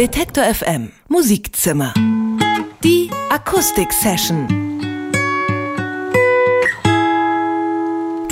Detektor FM Musikzimmer. Die Akustik-Session.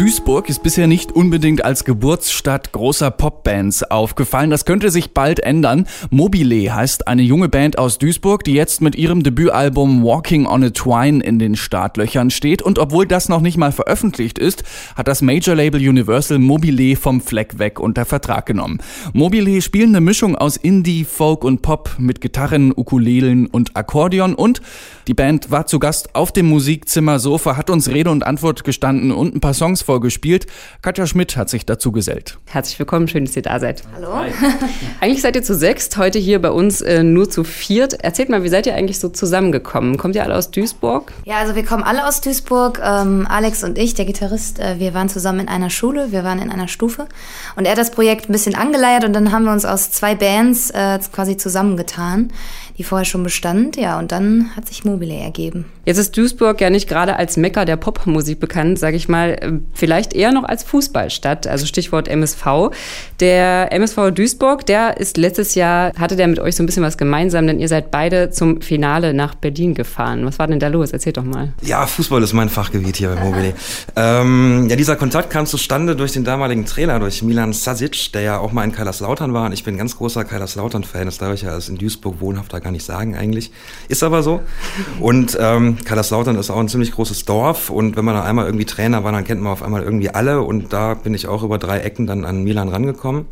Duisburg ist bisher nicht unbedingt als Geburtsstadt großer Popbands aufgefallen. Das könnte sich bald ändern. Mobile heißt eine junge Band aus Duisburg, die jetzt mit ihrem Debütalbum Walking on a Twine in den Startlöchern steht. Und obwohl das noch nicht mal veröffentlicht ist, hat das Major-Label Universal Mobile vom Fleck weg unter Vertrag genommen. Mobile spielen eine Mischung aus Indie, Folk und Pop mit Gitarren, Ukulelen und Akkordeon und die Band war zu Gast auf dem Musikzimmer Sofa, hat uns Rede und Antwort gestanden und ein paar Songs vorgespielt. Katja Schmidt hat sich dazu gesellt. Herzlich willkommen, schön, dass ihr da seid. Hallo. eigentlich seid ihr zu sechst, heute hier bei uns äh, nur zu viert. Erzählt mal, wie seid ihr eigentlich so zusammengekommen? Kommt ihr alle aus Duisburg? Ja, also wir kommen alle aus Duisburg. Ähm, Alex und ich, der Gitarrist, äh, wir waren zusammen in einer Schule, wir waren in einer Stufe. Und er hat das Projekt ein bisschen angeleiert und dann haben wir uns aus zwei Bands äh, quasi zusammengetan die vorher schon bestand. Ja, und dann hat sich Mobile ergeben. Jetzt ist Duisburg ja nicht gerade als Mecker der Popmusik bekannt, sage ich mal, äh, vielleicht eher noch als Fußballstadt, also Stichwort MSV. Der MSV Duisburg, der ist letztes Jahr, hatte der mit euch so ein bisschen was gemeinsam, denn ihr seid beide zum Finale nach Berlin gefahren. Was war denn da los? Erzählt doch mal. Ja, Fußball ist mein Fachgebiet hier bei Mobile. ähm, ja, dieser Kontakt kam zustande durch den damaligen Trainer, durch Milan Sasic, der ja auch mal in Kaiserslautern war. Und ich bin ein ganz großer Kaiserslautern-Fan, das darf ich ja als in Duisburg wohnhafter gar nicht sagen eigentlich. Ist aber so. Und ähm, Kaiserslautern ist auch ein ziemlich großes Dorf und wenn man da einmal irgendwie Trainer war, dann kennt man auf einmal irgendwie alle und da bin ich auch über drei Ecken dann an Milan rangekommen.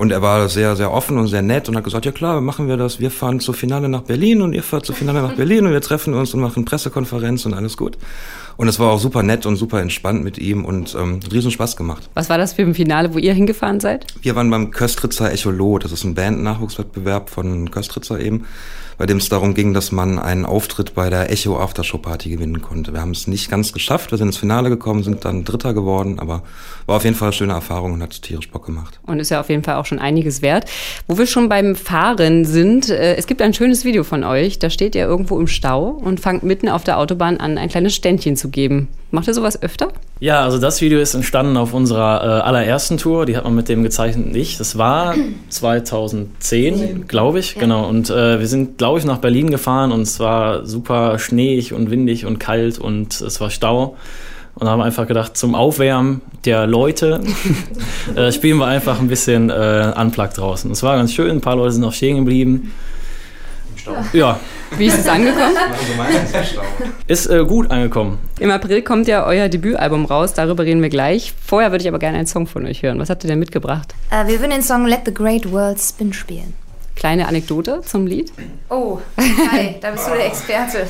Und er war sehr, sehr offen und sehr nett und hat gesagt, ja klar, machen wir das. Wir fahren zur Finale nach Berlin und ihr fahrt zur Finale nach Berlin und wir treffen uns und machen Pressekonferenz und alles gut. Und es war auch super nett und super entspannt mit ihm und ähm, hat riesen Spaß gemacht. Was war das für ein Finale, wo ihr hingefahren seid? Wir waren beim Köstritzer Echolot. Das ist ein Band-Nachwuchswettbewerb von Köstritzer eben bei dem es darum ging, dass man einen Auftritt bei der Echo Aftershow Party gewinnen konnte. Wir haben es nicht ganz geschafft, wir sind ins Finale gekommen, sind dann Dritter geworden, aber war auf jeden Fall eine schöne Erfahrung und hat tierisch Bock gemacht. Und ist ja auf jeden Fall auch schon einiges wert. Wo wir schon beim Fahren sind, äh, es gibt ein schönes Video von euch, da steht ihr irgendwo im Stau und fangt mitten auf der Autobahn an, ein kleines Ständchen zu geben. Macht ihr sowas öfter? Ja, also das Video ist entstanden auf unserer äh, allerersten Tour. Die hat man mit dem gezeichnet nicht. Das war 2010, glaube ich. Ja. Genau. Und äh, wir sind, glaube ich, nach Berlin gefahren und es war super schneeig und windig und kalt und es war Stau. Und haben einfach gedacht, zum Aufwärmen der Leute äh, spielen wir einfach ein bisschen äh, Unplugged draußen. Es war ganz schön, ein paar Leute sind noch stehen geblieben. Ja. Wie ist es angekommen? ist äh, gut angekommen. Im April kommt ja euer Debütalbum raus, darüber reden wir gleich. Vorher würde ich aber gerne einen Song von euch hören. Was habt ihr denn mitgebracht? Äh, wir würden den Song Let the Great World Spin spielen. Kleine Anekdote zum Lied? Oh, hi, da bist du der Experte.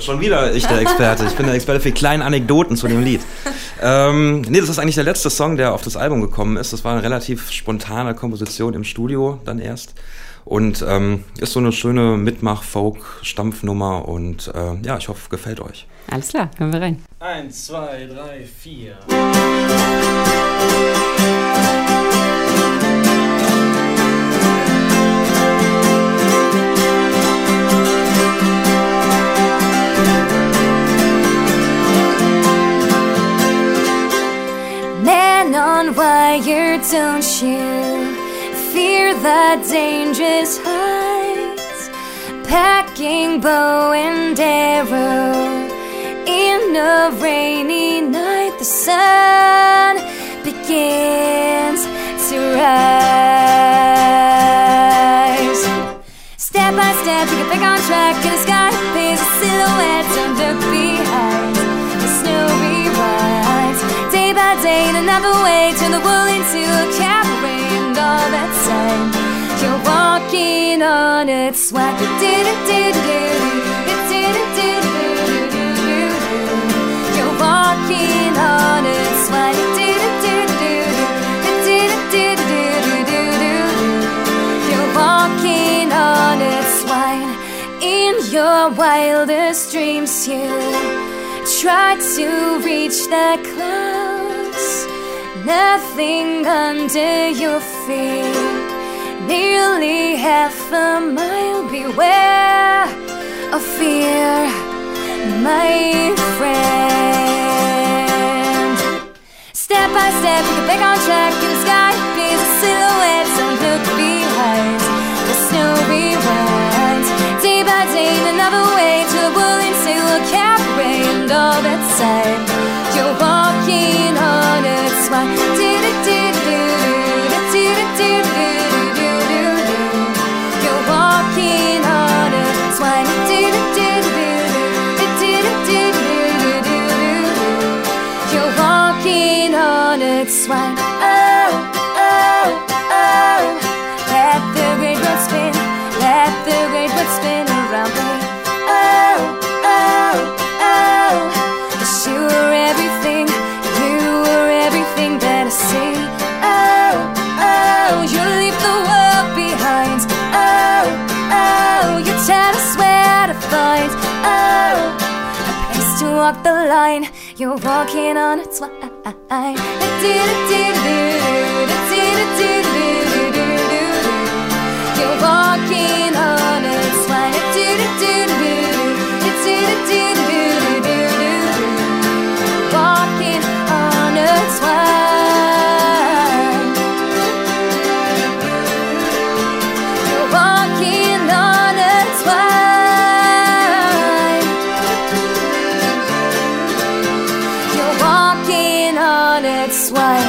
Schon wieder ich der Experte. Ich bin der Experte für kleine Anekdoten zu dem Lied. Ähm, nee, das ist eigentlich der letzte Song, der auf das Album gekommen ist. Das war eine relativ spontane Komposition im Studio dann erst. Und ähm, ist so eine schöne Mitmach-Folk-Stampfnummer und äh, ja, ich hoffe, gefällt euch. Alles klar, hören wir rein. Eins, zwei, drei, vier. Don't you? fear the dangerous heights, packing bow and arrow. In a rainy night, the sun begins to rise. Step by step, you get back on track, and the sky appears a silhouette. Look another way, turn the world into a cabaret, and all that time you're walking on it. Swag it, did it, did it, you're walking on it. Swag you're walking on it. Swag in your wildest dreams, you try to reach the cloud nothing under your feet. Nearly half a mile, beware of fear, my friend. Step by step, you can back on track in the sky, be the silhouette, don't look behind. There's no rewind. Day by day, in another way. Swine. Oh, oh, oh. Let the great world spin. Let the great world spin around me. Oh, oh, oh. 'Cause you were everything. You were everything that I see. Oh, oh. You leave the world behind. Oh, oh. You tell us where to find. Oh, a place to walk the line. You're walking on a twine did it, did it. this.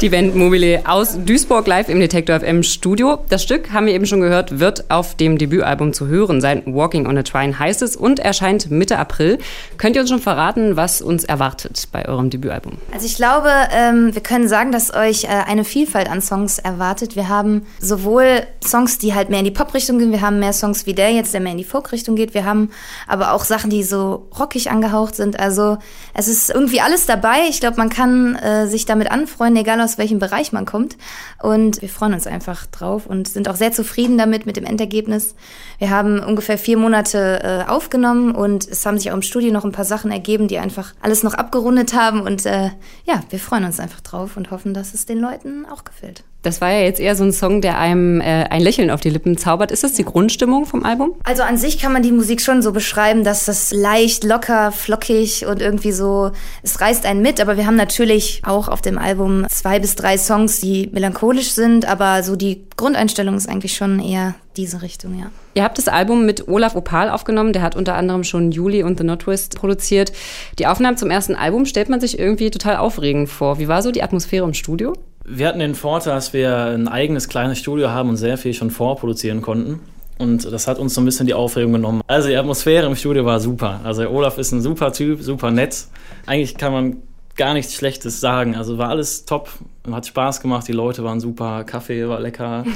Die Band Mobile aus Duisburg live im Detektor FM Studio. Das Stück, haben wir eben schon gehört, wird auf dem Debütalbum zu hören sein. Walking on a Twine heißt es und erscheint Mitte April. Könnt ihr uns schon verraten, was uns erwartet bei eurem Debütalbum? Also ich glaube, ähm, wir können sagen, dass euch äh, eine Vielfalt an Songs erwartet. Wir haben sowohl Songs, die halt mehr in die Pop-Richtung gehen, wir haben mehr Songs wie der jetzt, der mehr in die Folk-Richtung geht. Wir haben aber auch Sachen, die so rockig angehaucht sind. Also es ist irgendwie alles dabei. Ich glaube, man kann äh, sich damit anfreunden, egal aus welchem Bereich man kommt. Und wir freuen uns einfach drauf und sind auch sehr zufrieden damit, mit dem Endergebnis. Wir haben ungefähr vier Monate äh, aufgenommen und es haben sich auch im Studio noch ein paar Sachen ergeben, die einfach alles noch abgerundet haben. Und äh, ja, wir freuen uns einfach drauf und hoffen, dass es den Leuten auch gefällt. Das war ja jetzt eher so ein Song, der einem äh, ein Lächeln auf die Lippen zaubert. Ist das die Grundstimmung vom Album? Also an sich kann man die Musik schon so beschreiben, dass das leicht, locker, flockig und irgendwie so, es reißt einen mit. Aber wir haben natürlich auch auf dem Album zwei bis drei Songs, die melancholisch sind. Aber so die Grundeinstellung ist eigentlich schon eher diese Richtung, ja. Ihr habt das Album mit Olaf Opal aufgenommen, der hat unter anderem schon Juli und The Not Twist produziert. Die Aufnahmen zum ersten Album stellt man sich irgendwie total aufregend vor. Wie war so die Atmosphäre im Studio? Wir hatten den Vorteil, dass wir ein eigenes kleines Studio haben und sehr viel schon vorproduzieren konnten. Und das hat uns so ein bisschen die Aufregung genommen. Also die Atmosphäre im Studio war super. Also Olaf ist ein super Typ, super nett. Eigentlich kann man gar nichts Schlechtes sagen. Also war alles top, hat Spaß gemacht, die Leute waren super, Kaffee war lecker.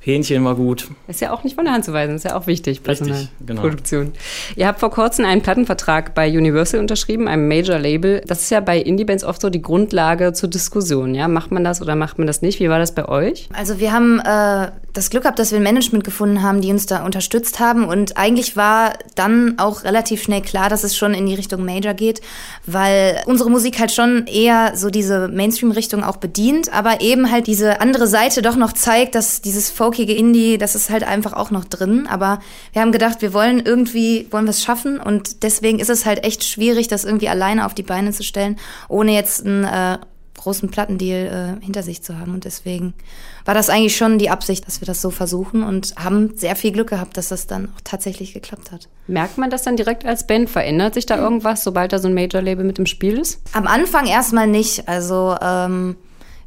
Hähnchen war gut. Ist ja auch nicht von der Hand zu weisen, ist ja auch wichtig. Richtig, genau. Produktion. Ihr habt vor kurzem einen Plattenvertrag bei Universal unterschrieben, einem Major-Label. Das ist ja bei Indie-Bands oft so die Grundlage zur Diskussion. Ja? Macht man das oder macht man das nicht? Wie war das bei euch? Also wir haben äh, das Glück gehabt, dass wir ein Management gefunden haben, die uns da unterstützt haben. Und eigentlich war dann auch relativ schnell klar, dass es schon in die Richtung Major geht, weil unsere Musik halt schon eher so diese Mainstream-Richtung auch bedient, aber eben halt diese andere Seite doch noch zeigt, dass dieses folkige Indie, das ist halt einfach auch noch drin. Aber wir haben gedacht, wir wollen irgendwie, wollen wir es schaffen. Und deswegen ist es halt echt schwierig, das irgendwie alleine auf die Beine zu stellen, ohne jetzt einen äh, großen Plattendeal äh, hinter sich zu haben. Und deswegen war das eigentlich schon die Absicht, dass wir das so versuchen und haben sehr viel Glück gehabt, dass das dann auch tatsächlich geklappt hat. Merkt man das dann direkt als Band? Verändert sich da irgendwas, sobald da so ein Major-Label mit im Spiel ist? Am Anfang erstmal nicht. Also ähm,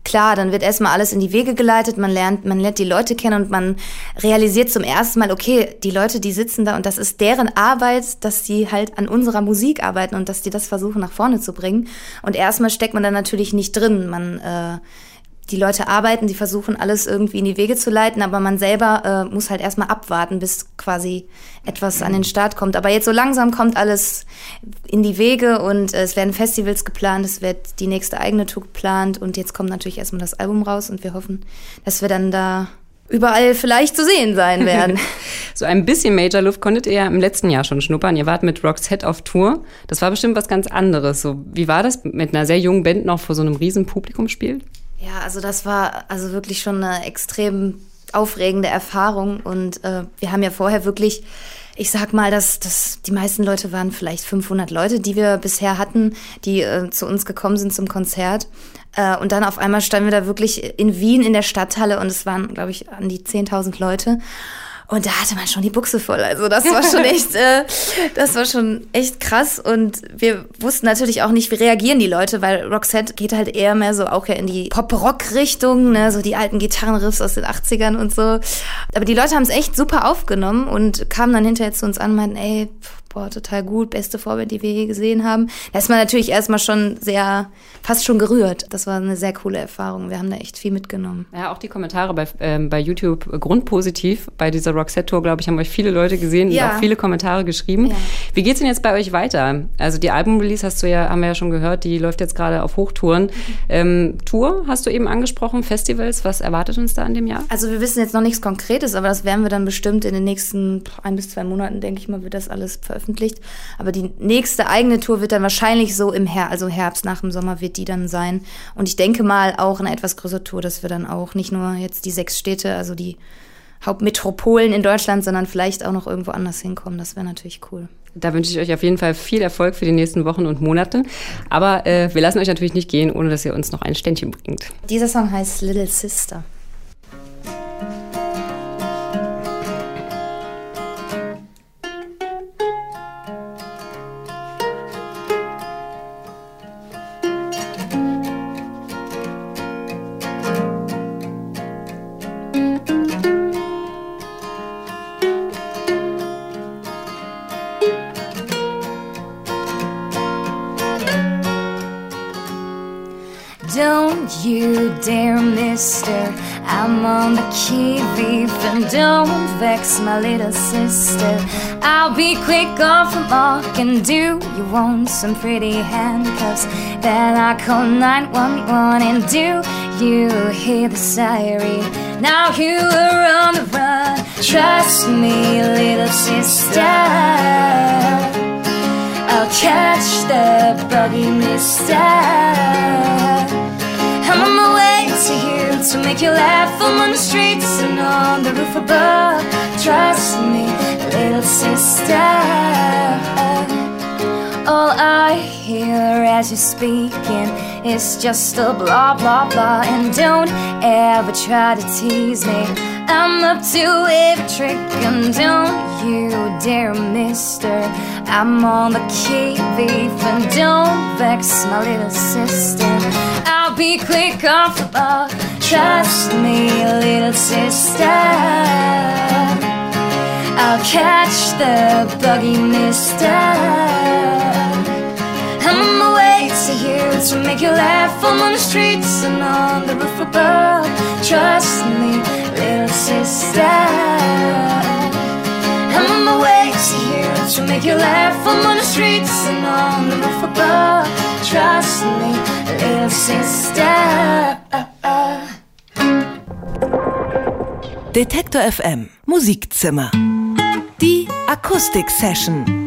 klar, dann wird erstmal alles in die Wege geleitet, man lernt, man lernt die Leute kennen und man realisiert zum ersten Mal, okay, die Leute, die sitzen da und das ist deren Arbeit, dass sie halt an unserer Musik arbeiten und dass die das versuchen nach vorne zu bringen. Und erstmal steckt man dann natürlich nicht drin. Man äh, die Leute arbeiten, die versuchen alles irgendwie in die Wege zu leiten, aber man selber äh, muss halt erstmal abwarten, bis quasi etwas an den Start kommt. Aber jetzt so langsam kommt alles in die Wege und äh, es werden Festivals geplant, es wird die nächste eigene Tour geplant und jetzt kommt natürlich erstmal das Album raus und wir hoffen, dass wir dann da überall vielleicht zu sehen sein werden. so ein bisschen Major Luft konntet ihr ja im letzten Jahr schon schnuppern. Ihr wart mit Rock's Head auf Tour. Das war bestimmt was ganz anderes. So, wie war das, mit einer sehr jungen Band noch vor so einem riesen Publikum spielt? Ja, also das war also wirklich schon eine extrem aufregende Erfahrung und äh, wir haben ja vorher wirklich, ich sag mal, dass, dass die meisten Leute waren vielleicht 500 Leute, die wir bisher hatten, die äh, zu uns gekommen sind zum Konzert. Äh, und dann auf einmal standen wir da wirklich in Wien in der Stadthalle und es waren, glaube ich, an die 10.000 Leute. Und da hatte man schon die Buchse voll. Also das war schon echt, äh, das war schon echt krass. Und wir wussten natürlich auch nicht, wie reagieren die Leute, weil Roxette geht halt eher mehr so auch ja in die Pop-Rock-Richtung, ne? so die alten Gitarrenriffs aus den 80ern und so. Aber die Leute haben es echt super aufgenommen und kamen dann hinterher zu uns an und meinten, ey, boah, total gut, beste Vorband, die wir je gesehen haben. Da ist man natürlich erstmal schon sehr, fast schon gerührt. Das war eine sehr coole Erfahrung. Wir haben da echt viel mitgenommen. Ja, auch die Kommentare bei, ähm, bei YouTube grundpositiv. Bei dieser Roxette-Tour, glaube ich, haben euch viele Leute gesehen Ja. und auch viele Kommentare geschrieben. Ja. Wie geht's denn jetzt bei euch weiter? Also die Album-Release hast du ja, haben wir ja schon gehört, die läuft jetzt gerade auf Hochtouren. Ähm, Tour hast du eben angesprochen, Festivals. Was erwartet uns da in dem Jahr? Also wir wissen jetzt noch nichts Konkretes, aber das werden wir dann bestimmt in den nächsten ein bis zwei Monaten, denke ich mal, wird das alles veröffentlicht. Aber die nächste eigene Tour wird dann wahrscheinlich so im Herbst, also Herbst nach dem Sommer wird die dann sein. Und ich denke mal auch eine etwas größere Tour, dass wir dann auch nicht nur jetzt die sechs Städte, also die Hauptmetropolen in Deutschland, sondern vielleicht auch noch irgendwo anders hinkommen. Das wäre natürlich cool. Da wünsche ich euch auf jeden Fall viel Erfolg für die nächsten Wochen und Monate. Aber äh, wir lassen euch natürlich nicht gehen, ohne dass ihr uns noch ein Ständchen bringt. Dieser Song heißt Little Sister. Dare, mister. I'm on the key thief, and don't vex my little sister. I'll be quick off the mark, and do you want some pretty handcuffs? Then I call 911, and do you hear the siren? Now you are on the run. Trust me, little sister. I'll catch the buggy, mister. To make you laugh. I'm on the streets and on the roof above. Trust me, little sister. All I hear as you're speaking is just a blah blah blah. And don't ever try to tease me. I'm up to every trick, and don't you dare, mister. I'm on the thief, and don't vex my little sister. I'll be quick off the ball Trust me, little sister. I'll catch the buggy, mister. To you to make you laugh. I'm on the streets and on the roof above. Trust me, little sister. I'm on my way to you to make you laugh. I'm on the streets and on the roof above. Trust me, little sister. Detektor FM Musikzimmer. Die Akustik-Session.